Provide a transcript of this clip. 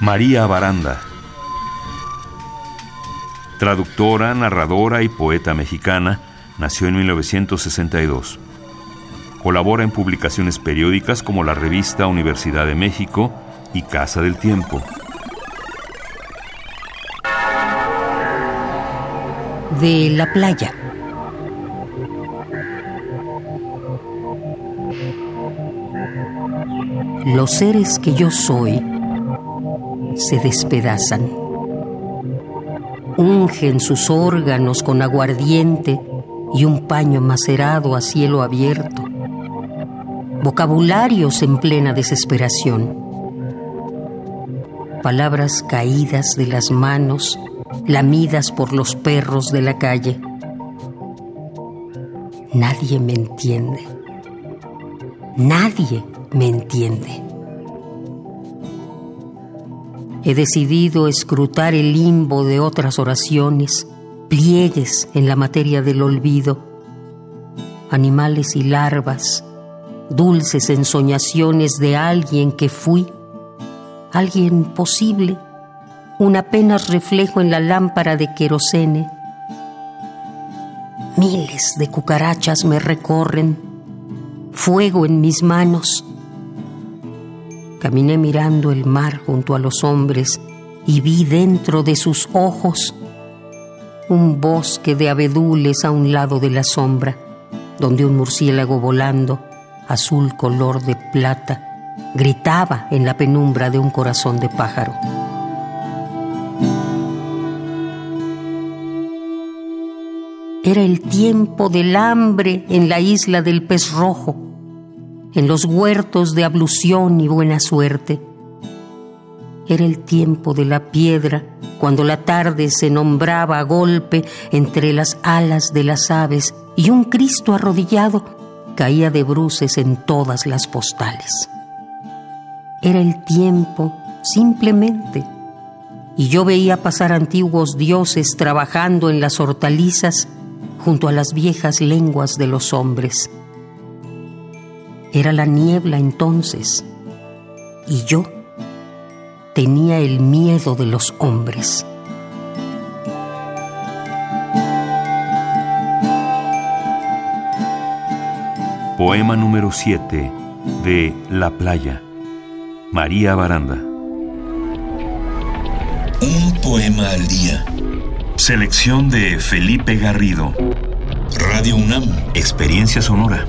María Baranda. Traductora, narradora y poeta mexicana, nació en 1962. Colabora en publicaciones periódicas como la revista Universidad de México y Casa del Tiempo. De la playa. Los seres que yo soy se despedazan. Ungen sus órganos con aguardiente y un paño macerado a cielo abierto. Vocabularios en plena desesperación. Palabras caídas de las manos, lamidas por los perros de la calle. Nadie me entiende. Nadie me entiende. He decidido escrutar el limbo de otras oraciones, pliegues en la materia del olvido, animales y larvas, dulces ensoñaciones de alguien que fui, alguien posible, un apenas reflejo en la lámpara de querosene. Miles de cucarachas me recorren, fuego en mis manos, Caminé mirando el mar junto a los hombres y vi dentro de sus ojos un bosque de abedules a un lado de la sombra, donde un murciélago volando, azul color de plata, gritaba en la penumbra de un corazón de pájaro. Era el tiempo del hambre en la isla del pez rojo en los huertos de ablución y buena suerte. Era el tiempo de la piedra, cuando la tarde se nombraba a golpe entre las alas de las aves y un Cristo arrodillado caía de bruces en todas las postales. Era el tiempo, simplemente, y yo veía pasar antiguos dioses trabajando en las hortalizas junto a las viejas lenguas de los hombres era la niebla entonces y yo tenía el miedo de los hombres. Poema número 7 de La Playa. María Baranda. Un poema al día. Selección de Felipe Garrido. Radio UNAM. Experiencia sonora.